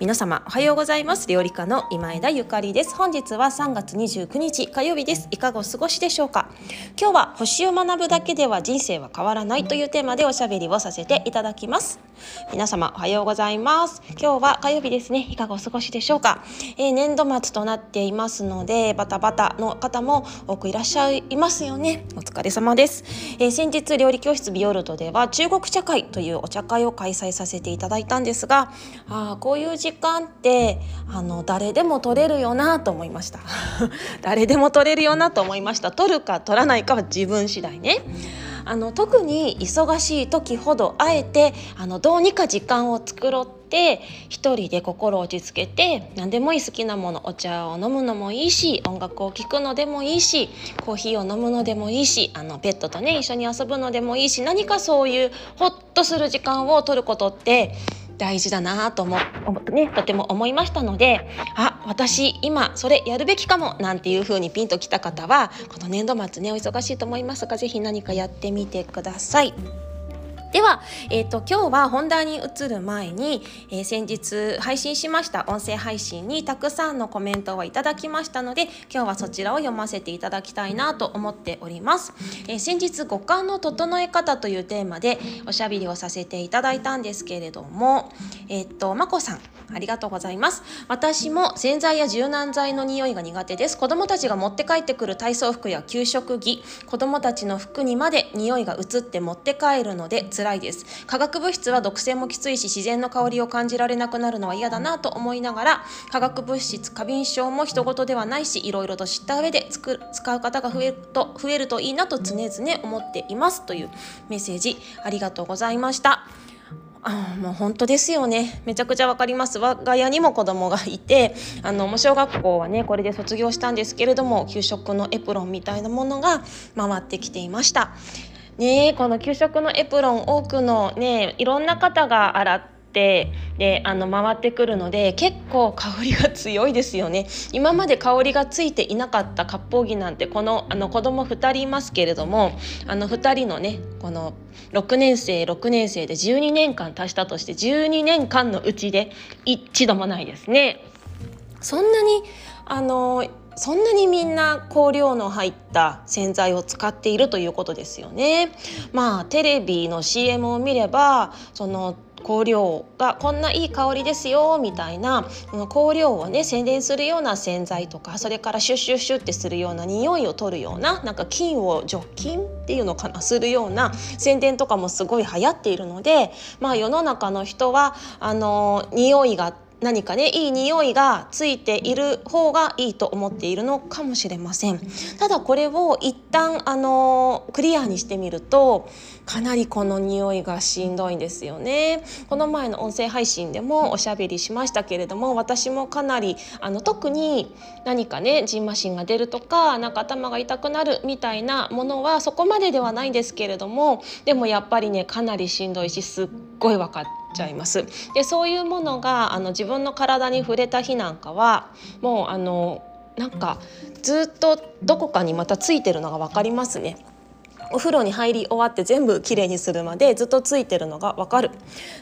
皆様おはようございます。料理家の今枝ゆかりです。本日は3月29日火曜日です。いかがお過ごしでしょうか？今日は星を学ぶだけでは人生は変わらないというテーマでおしゃべりをさせていただきます。皆様おはようございます。今日は火曜日ですね。いかがお過ごしでしょうか、えー、年度末となっていますのでバタバタの方も多くいらっしゃいますよね。お疲れ様です、えー、先日料理教室ビオルトでは中国茶会というお茶会を開催させていただいたんですがあこういう時間ってあの誰でも取れるよなと思いました。誰でも取れるよなと思いました。取るか取らないかは自分次第ね。あの特に忙しい時ほどあえてあのどうにか時間を作ろうって一人で心を落ち着けて何でもいい好きなものお茶を飲むのもいいし音楽を聴くのでもいいしコーヒーを飲むのでもいいしあのペットとね一緒に遊ぶのでもいいし何かそういうホッとする時間を取ることって大事だなと思ってねとても思いましたのであ私今それやるべきかもなんていう風にピンときた方はこの年度末ねお忙しいと思いますが是非何かやってみてください。では、えーと、今日は本題に移る前に、えー、先日配信しました音声配信にたくさんのコメントをいただきましたので今日はそちらを読ませていただきたいなと思っております、えー、先日五感の整え方というテーマでおしゃべりをさせていただいたんですけれどもえっ、ー、とまこさんありがとうございます。私も洗剤や柔軟剤の匂いが苦手です。子供たちが持って帰ってくる体操服や給食着子供たちの服にまで匂いが移って持って帰るので辛いです化学物質は毒性もきついし自然の香りを感じられなくなるのは嫌だなと思いながら化学物質過敏症も人事ではないしいろいろと知った上で使う方が増えると増えるといいなと常々思っていますというメッセージありがとうございました。あもう本当ですよねめちゃくちゃわかります我が家にも子供がいてあのもう小学校はねこれで卒業したんですけれども給食のエプロンみたいなものが回ってきていました。ねこの給食のエプロン多くのねいろんな方が洗ってっであの回ってくるので結構香りが強いですよね今まで香りがついていなかった割烹着なんてこのあの子供2人いますけれどもあの2人のねこの6年生6年生で12年間足したとして12年間のうちで一度もないですね。そんなにあのそんなにみんな香料の入った洗剤を使っているということですよね。まあテレビの CM を見ればその香料がこんないい香りですよみたいなこの香料をね宣伝するような洗剤とかそれからシュッシュッシュッってするような匂いを取るようななんか菌を除菌っていうのかなするような宣伝とかもすごい流行っているのでまあ世の中の人はあの匂いが何かねいい匂いがついている方がいいと思っているのかもしれません。ただこれを一旦あのクリアにしてみるとかなりこの匂いがしんどいんですよね。この前の音声配信でもおしゃべりしましたけれども私もかなりあの特に何かねジンマシンが出るとかなんか頭が痛くなるみたいなものはそこまでではないんですけれどもでもやっぱりねかなりしんどいしすっごい分かってちゃいます。でそういうものがあの自分の体に触れた日なんかはもうあのなんかずっとどこかにまたついてるのが分かりますね。お風呂に入り終わって全部きれいにするまでずっとついてるのがわかる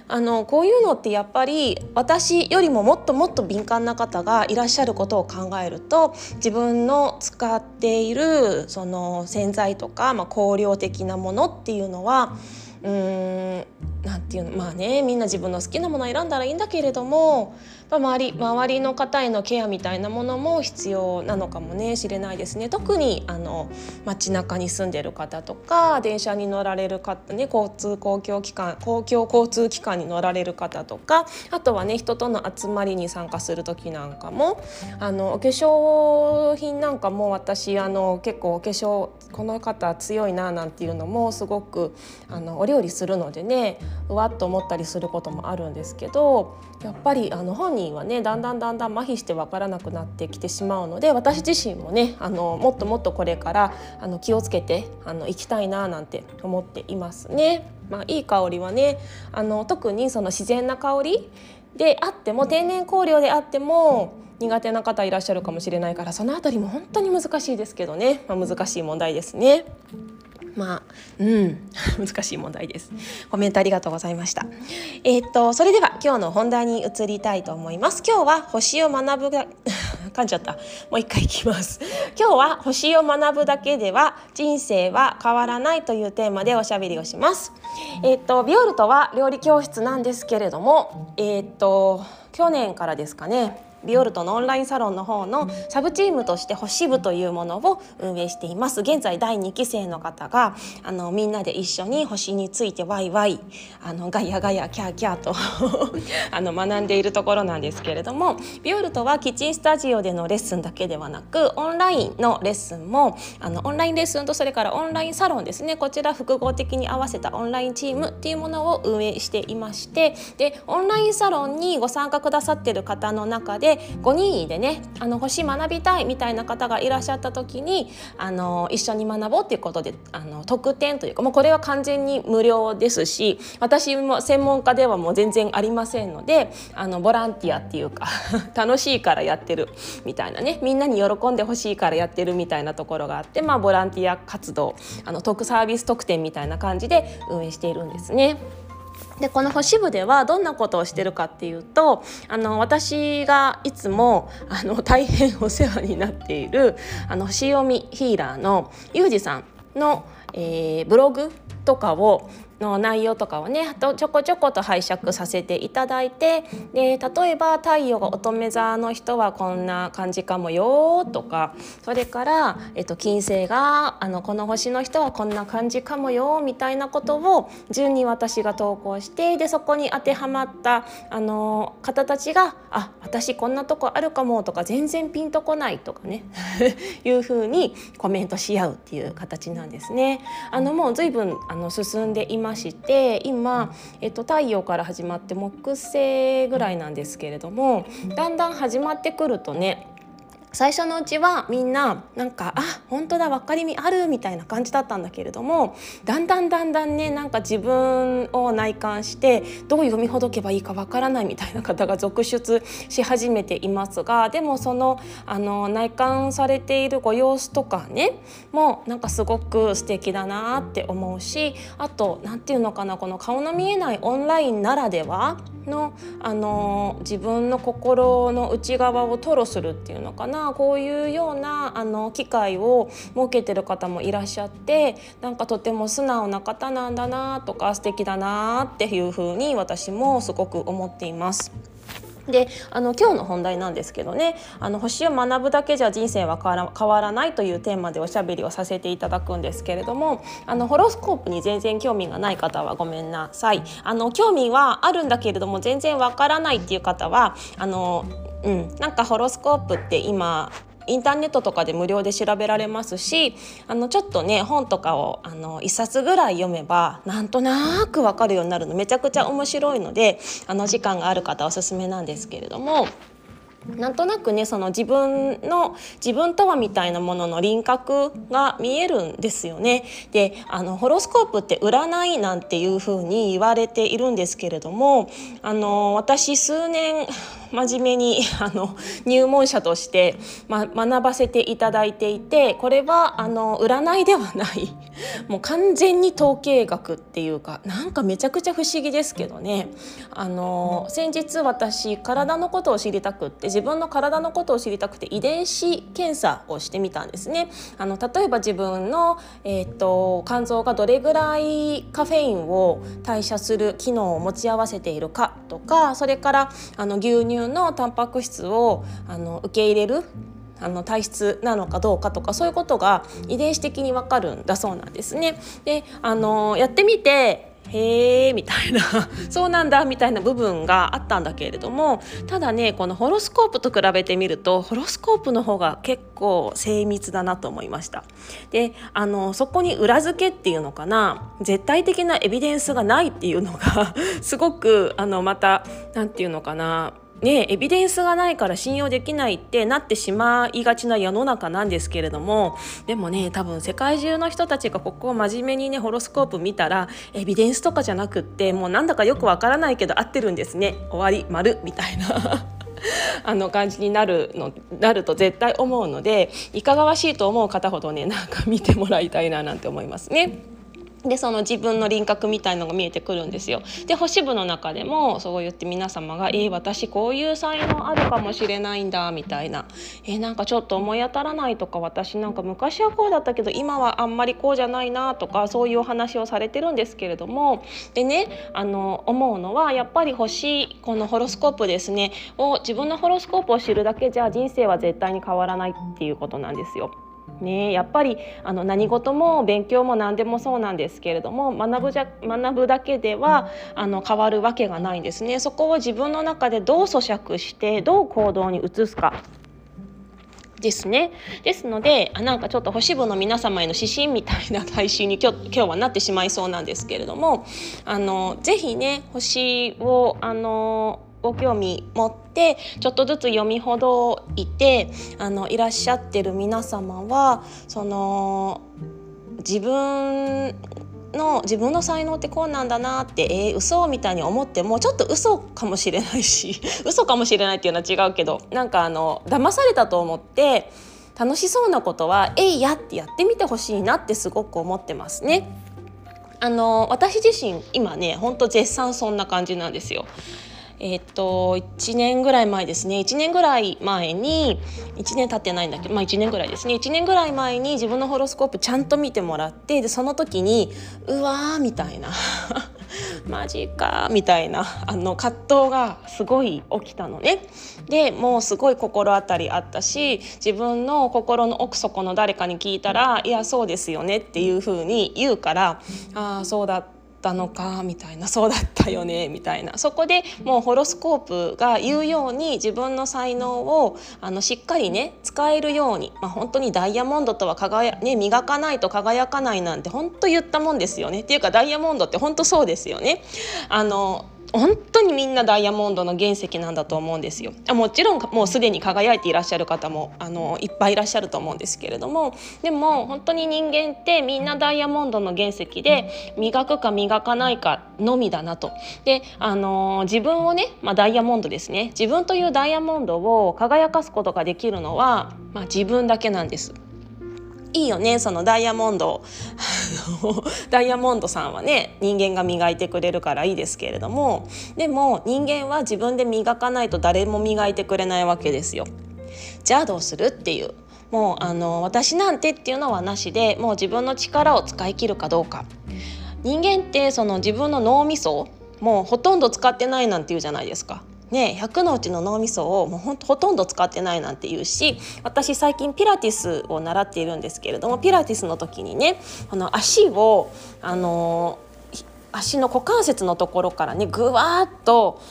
あのこういうのってやっぱり私よりももっともっと敏感な方がいらっしゃることを考えると自分の使っているその洗剤とか、まあ、香料的なものっていうのはうーんなんていうのまあねみんな自分の好きなものを選んだらいいんだけれども周り周りの方へのケアみたいなものも必要なのかもね。しれないですね。特にあの街中に住んでる方とか電車に乗られる方ね交通公共機関公共交通機関に乗られる方とかあとはね人との集まりに参加する時なんかもあのお化粧品なんかも私あの結構お化粧この方強いななんていうのもすごくあのお料理するのでねうわっと思ったりすることもあるんですけどやっぱりあの本人はねだんだんだんだん麻痺して分からなくなってきてしまうので私自身もねあのもっともっとこれからあの気をつけてあの行きたいななんて思っていますね。まあ、いい香りはねあの特にその自然な香りであっても天然香料であっても苦手な方いらっしゃるかもしれないからその辺りも本当に難しいですけどね、まあ、難しい問題ですね。まあ、うん、難しい問題です。コメントありがとうございました。えー、っと、それでは今日の本題に移りたいと思います。今日は星を学ぶが、噛んじゃった。もう一回いきます。今日は星を学ぶだけでは人生は変わらないというテーマでおしゃべりをします。えー、っと、ビオルトは料理教室なんですけれども、えー、っと、去年からですかね。ビオルトのオンラインサロンの方のサブチームとして星部というものを運営しています。現在第2期生の方があのみんなで一緒に星についてワイワイあのガヤガヤキャーキャーと あの学んでいるところなんですけれどもビオルトはキッチンスタジオでのレッスンだけではなくオンラインのレッスンもあのオンラインレッスンとそれからオンラインサロンですね。こちら複合的に合わせたオンラインチームっていうものを運営していましてでオンラインサロンにご参加くださってる方の中で5人でねあの星学びたいみたいな方がいらっしゃった時にあの一緒に学ぼうっていうことであの特典というかもうこれは完全に無料ですし私も専門家ではもう全然ありませんのであのボランティアっていうか 楽しいからやってるみたいなねみんなに喜んでほしいからやってるみたいなところがあって、まあ、ボランティア活動あの特サービス特典みたいな感じで運営しているんですね。でこの星部ではどんなことをしてるかっていうとあの私がいつもあの大変お世話になっているあの星読みヒーラーのユージさんの、えー、ブログとかをの内容とかをねちょこちょこと拝借させていただいてで例えば太陽が乙女座の人はこんな感じかもよとかそれから、えっと、金星があのこの星の人はこんな感じかもよみたいなことを順に私が投稿してでそこに当てはまったあの方たちが「あ私こんなとこあるかも」とか「全然ピンとこない」とかね いうふうにコメントし合うっていう形なんですね。あのもう随分あの進んでいままして今、えっと、太陽から始まって木星ぐらいなんですけれどもだんだん始まってくるとね最初のうちはみんななんかあ本当だ分かりみあるみたいな感じだったんだけれどもだんだんだんだんねなんか自分を内観してどう読みほどけばいいか分からないみたいな方が続出し始めていますがでもそのあの内観されているご様子とかねもうなんかすごく素敵だなって思うしあと何て言うのかなこの顔の見えないオンラインならではのあの自分の心の内側を吐露するっていうのかな。こういうようなあの機会を設けてる方もいらっしゃってなんかとても素直な方なんだなとか素敵だなっていうふうに私もすごく思っています。であの今日の本題なんですけどねあの星を学ぶだけじゃ人生は変わらないというテーマでおしゃべりをさせていただくんですけれどもあのホロスコープに全然興味がない方はごめんなさい。あの興味はあるんだけれども全然わからないっていう方はあのうん、なんかホロスコープって今インターネットとかで無料で調べられますしあのちょっとね本とかをあの1冊ぐらい読めばなんとなく分かるようになるのめちゃくちゃ面白いのであの時間がある方おすすめなんですけれども。なんとなくねその自分の自分とはみたいなものの輪郭が見えるんですよね。であのホロスコープって占いなんていうふうに言われているんですけれどもあの私数年真面目に あの入門者として、ま、学ばせていただいていてこれはあの占いではない もう完全に統計学っていうかなんかめちゃくちゃ不思議ですけどねあの先日私体のことを知りたくって自分の体のことを知りたくて遺伝子検査をしてみたんですね。あの例えば自分の、えーと、肝臓がどれぐらいカフェインを代謝する機能を持ち合わせているかとかそれからあの牛乳のタンパク質をあの受け入れるあの体質なのかどうかとかそういうことが遺伝子的にわかるんだそうなんですね。であのやってみてへえみたいな そうなんだみたいな部分があったんだけれどもただねこのホロスコープと比べてみるとホロスコープの方が結構精密だなと思いましたであのそこに裏付けっていうのかな絶対的なエビデンスがないっていうのが すごくあのまた何て言うのかなね、エビデンスがないから信用できないってなってしまいがちな世の中なんですけれどもでもね多分世界中の人たちがここを真面目にねホロスコープ見たらエビデンスとかじゃなくってもうなんだかよくわからないけど合ってるんですね終わり丸みたいな あの感じになるのなると絶対思うのでいかがわしいと思う方ほどねなんか見てもらいたいななんて思いますね。でその自分の輪郭みたいのが見えてくるんですよ。で星部の中でもそう言って皆様が「えー、私こういう才能あるかもしれないんだ」みたいな「えー、なんかちょっと思い当たらない」とか「私なんか昔はこうだったけど今はあんまりこうじゃないな」とかそういうお話をされてるんですけれどもでねあの思うのはやっぱり星このホロスコープですねを自分のホロスコープを知るだけじゃ人生は絶対に変わらないっていうことなんですよ。ね、やっぱりあの何事も勉強も何でもそうなんですけれども学ぶじゃ学ぶだけではあの変わるわけがないんですね。そこを自分の中でどう咀嚼してどう行動に移すかですね。ですのであなんかちょっと星部の皆様への指針みたいな配信に今日今日はなってしまいそうなんですけれどもあのぜひね星をあのご興味持ってちょっとずつ読みほどいてあのいらっしゃってる皆様はその自分の自分の才能ってこうなんだなってえー、嘘みたいに思ってもちょっと嘘かもしれないし 嘘かもしれないっていうのは違うけどなんかあの騙されたと思って楽しそうなことは「えいや」ってやってみてほしいなってすごく思ってますね。あの私自身今ねほんと絶賛そんな感じなんですよ。えー、っと1年ぐらい前ですね。1年ぐらい前に1年経ってないんだけど、まあ、1年ぐらいですね。1年ぐらい前に自分のホロスコープちゃんと見てもらってでその時にうわーみたいな マジかみたいなあの葛藤がすごい起きたのね。でもうすごい心当たりあったし自分の心の奥底の誰かに聞いたら「いやそうですよね」っていうふうに言うから「ああそうだった」ったのかみたいなそうだったよねみたいな。そこでもうホロスコープが言うように自分の才能をあのしっかりね使えるように、まあ、本当にダイヤモンドとは輝、ね、磨かないと輝かないなんて本当言ったもんですよね。っていうかダイヤモンドって本当そうですよね。あの本当にみんなダイヤモンドの原石なんだと思うんですよ。もちろんもうすでに輝いていらっしゃる方もあのいっぱいいらっしゃると思うんですけれども。でも本当に人間ってみんなダイヤモンドの原石で磨くか磨かないかのみだなと。であの自分をね、まあ、ダイヤモンドですね。自分というダイヤモンドを輝かすことができるのは、まあ、自分だけなんです。いいよねそのダイヤモンド。ダイヤモンドさんはね人間が磨いてくれるからいいですけれども。でも人間は自分で磨かないと誰も磨いてくれないわけですよ。じゃあどうするっていう。もうあの私なんてっていうのはなしでもう自分の力を使い切るかどうか。人間ってその自分の脳みそもうほとんど使ってないなんて言うじゃないですか。ね、100のうちの脳みそをもうほんほとんど使ってないなんて言うし私最近ピラティスを習っているんですけれどもピラティスの時にねこの足をあの足の股関節のところからねぐわっと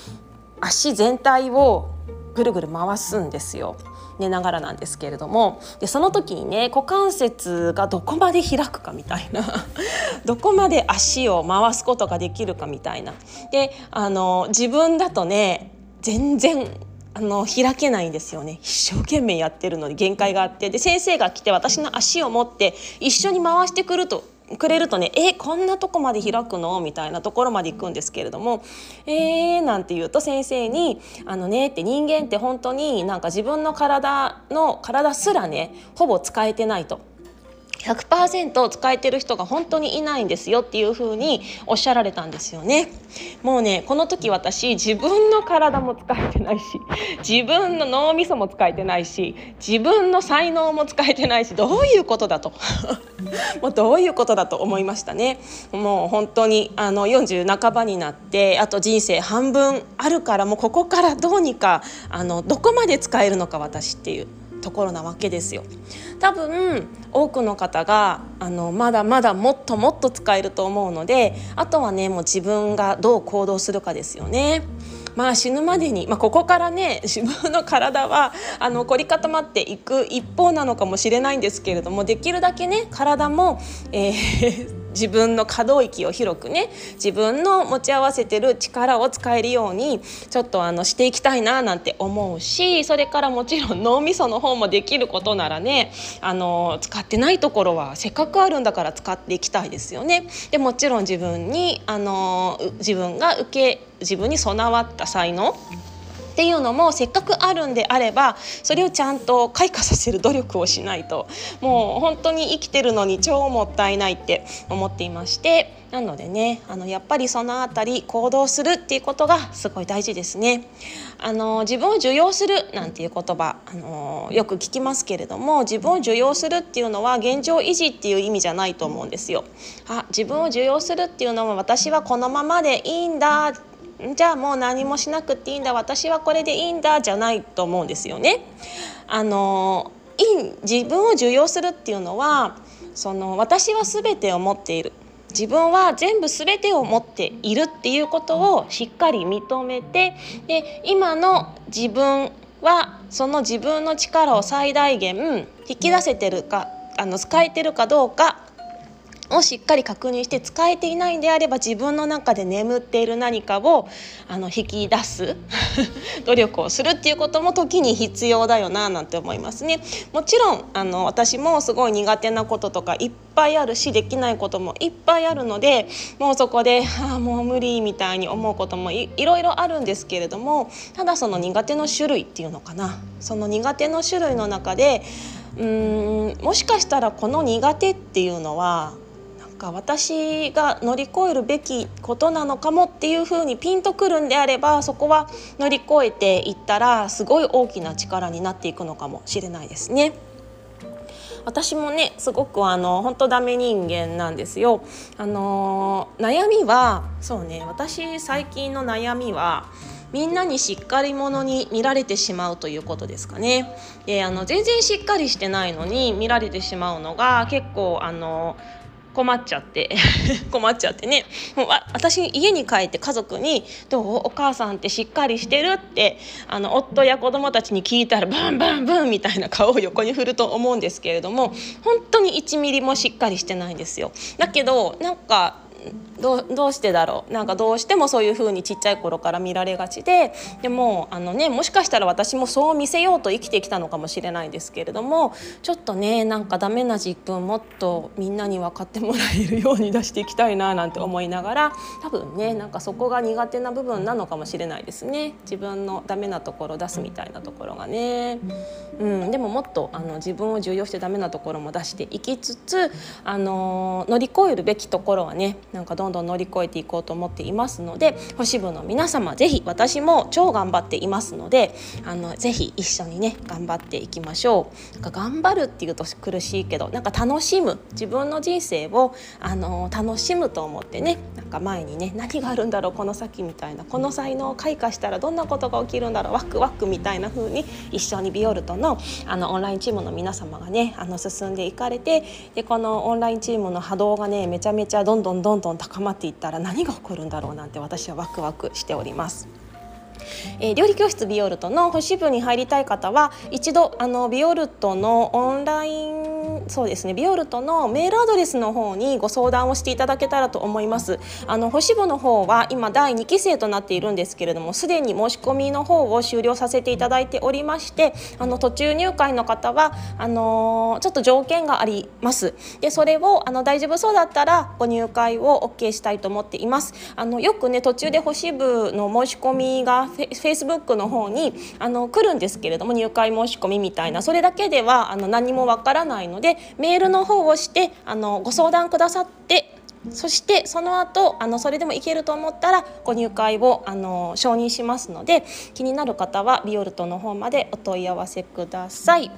足全体をぐるぐる回すんですよ。寝ながらなんですけれどもでその時にね股関節がどこまで開くかみたいな どこまで足を回すことができるかみたいなであの自分だとね全然あの開けないんですよね一生懸命やってるのに限界があってで先生が来て私の足を持って一緒に回してくるとくれるとね「えこんなとこまで開くの?」みたいなところまで行くんですけれども「えー」なんて言うと先生に「あのね」って人間って本当になんか自分の体の体すらねほぼ使えてないと。100%使えてる人が本当にいないんですよっていう風におっしゃられたんですよね。もうねこの時私自分の体も使えてないし自分の脳みそも使えてないし自分の才能も使えてないしどういうことだと。もうどういうことだと思いましたね。もう本当にあの40半ばになってあと人生半分あるからもうここからどうにかあのどこまで使えるのか私っていう。ところなわけですよ。多分多くの方があのまだまだもっともっと使えると思うのであとはねもう自分がどう行動するかですよね。まあ死ぬまでに、まあ、ここからね自分の体はあの凝り固まっていく一方なのかもしれないんですけれどもできるだけね体も、えー自分の可動域を広くね自分の持ち合わせてる力を使えるようにちょっとあのしていきたいななんて思うしそれからもちろん脳みその方もできることならねあの使ってないところはせっかくあるんだから使っていきたいですよね。でもちろん自分にあの自分が受け自分に備わった才能っていうのもせっかくあるんであればそれをちゃんと開花させる努力をしないともう本当に生きてるのに超もったいないって思っていましてなのでねあのやっぱりその辺り行動するっていうことがすごい大事ですね。あの自分を受容するなんていう言葉あのよく聞きますけれども自分を受容するっていうのは現状維持っていう意味じゃないと思うんですよ。あ自分を受容するっていうのは私はこのままでいいんだじゃあもう何もしなくていいんだ私はこれでいいんだじゃないと思うんですよね。あの自分を受容するっていうのはその私は全てを持っている自分は全部全てを持っているっていうことをしっかり認めてで今の自分はその自分の力を最大限引き出せてるかあの使えてるかどうかをしっかり確認して使えていないんであれば自分の中で眠っている何かをあの引き出す 努力をするっていうことも時に必要だよななんて思いますね。もちろんあの私もすごい苦手なこととかいっぱいあるしできないこともいっぱいあるのでもうそこで、ああもう無理みたいに思うこともいろいろあるんですけれどもただその苦手の種類っていうのかなその苦手の種類の中でうーんもしかしたらこの苦手っていうのはか私が乗り越えるべきことなのかもっていうふうにピンとくるんであればそこは乗り越えていったらすごい大きな力になっていくのかもしれないですね。私もねすごくあの本当ダメ人間なんですよ。あの悩みはそうね私最近の悩みはみんなにしっかり者に見られてしまうということですかね。であの全然しっかりしてないのに見られてしまうのが結構あの困っちゃって 困っちゃってねもう私家に帰って家族に「どう？お母さんってしっかりしてる?」ってあの夫や子供たちに聞いたらブンブンブンみたいな顔を横に振ると思うんですけれども本当に1ミリもしっかりしてないんですよ。だけどなんかどうどうしてだろうなんかどうしてもそういう風にちっちゃい頃から見られがちででもあのねもしかしたら私もそう見せようと生きてきたのかもしれないですけれどもちょっとねなんかダメな自分もっとみんなに分かってもらえるように出していきたいななんて思いながら多分ねなんかそこが苦手な部分なのかもしれないですね自分のダメなところ出すみたいなところがね。うん、でももっとあの自分を重要してダメなところも出していきつつあの乗り越えるべきところはねなんかどんどん乗り越えていこうと思っていますので星部の皆様ぜひ私も超頑張っていますのであのぜひ一緒にね頑張っていきましょう。なんか頑張るっていうと苦しいけどなんか楽しむ自分の人生をあの楽しむと思ってねなんか前にね何があるんだろうこの先みたいなこの才能を開花したらどんなことが起きるんだろうワクワクみたいな風に一緒にビオルトのあのオンラインチームの皆様がねあの進んでいかれてでこのオンラインチームの波動がねめちゃめちゃどんどんどんどんどん高まっていったら何が起こるんだろうなんて私はワクワクしております。えー、料理教室ビオルトの星部に入りたい方は一度あのビオルトのオンラインそうですねビオルトのメールアドレスの方にご相談をしていただけたらと思います。あの星部の方は今第2期生となっているんですけれどもすでに申し込みの方を終了させていただいておりましてあの途中入会の方はあのー、ちょっと条件があります。でそれをあの大丈夫そうだったらご入会を OK したいと思っています。あのよくね途中で星部の申し込みがフェイスブックの方にあの来るんですけれども入会申し込みみたいなそれだけではあの何もわからないのでメールの方をしてあのご相談くださってそしてその後あのそれでもいけると思ったらご入会をあの承認しますので気になる方はビオルトの方までお問い合わせください。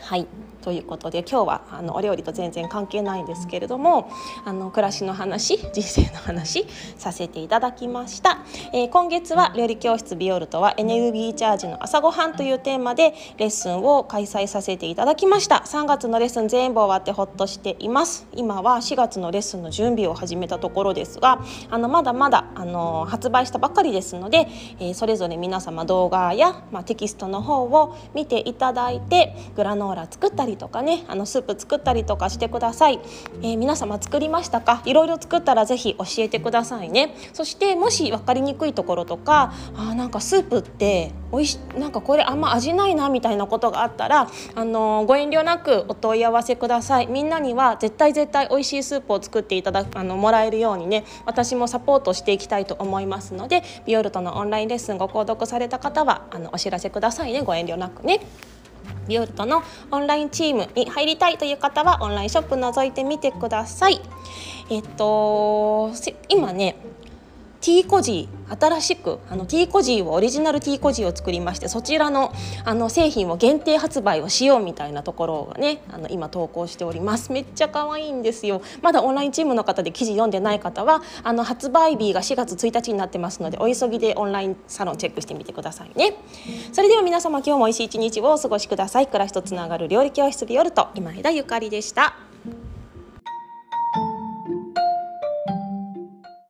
はいということで今日はあのお料理と全然関係ないんですけれどもあの暮らしの話人生の話させていただきました、えー、今月は料理教室ビオルトはエネルギーチャージの朝ごはんというテーマでレッスンを開催させていただきました。3月のレッスン全部終わってほっとしています。今は4月のレッスンの準備を始めたところですがあのまだまだあの発売したばかりですので、えー、それぞれ皆様動画や、まあ、テキストの方を見ていただいてグラノーラ作ったりとかねあのスープ作ったりとかしてください、えー、皆様作りましたか？いろいろ作ったらぜひ教えてくださいね。そしてもし分かりにくいところとかあなんかスープっておいしなんかこれあんま味ないなみたいなことがあったらあのご遠慮なくお問い合わせください。みんなには絶対絶対美味しいスープを作っていただくあのもらえるようにね私もサポートしていきたいと思いますのでビオルトのオンラインレッスンご購読された方はあのお知らせくださいねご遠慮なくね。ビオルトのオンラインチームに入りたいという方はオンラインショップ覗いてみてください。えっと今ね T コジー新しくあの T コジーをオリジナル T コジーを作りましてそちらのあの製品を限定発売をしようみたいなところがねあの今投稿しております。めっちゃ可愛いんですよ。まだオンラインチームの方で記事読んでない方はあの発売日が4月1日になってますのでお急ぎでオンラインサロンチェックしてみてくださいね。それでは皆様今日も美味しい一日をお過ごしください。暮らしとつながる料理教室ビオルト今枝ゆかりでした。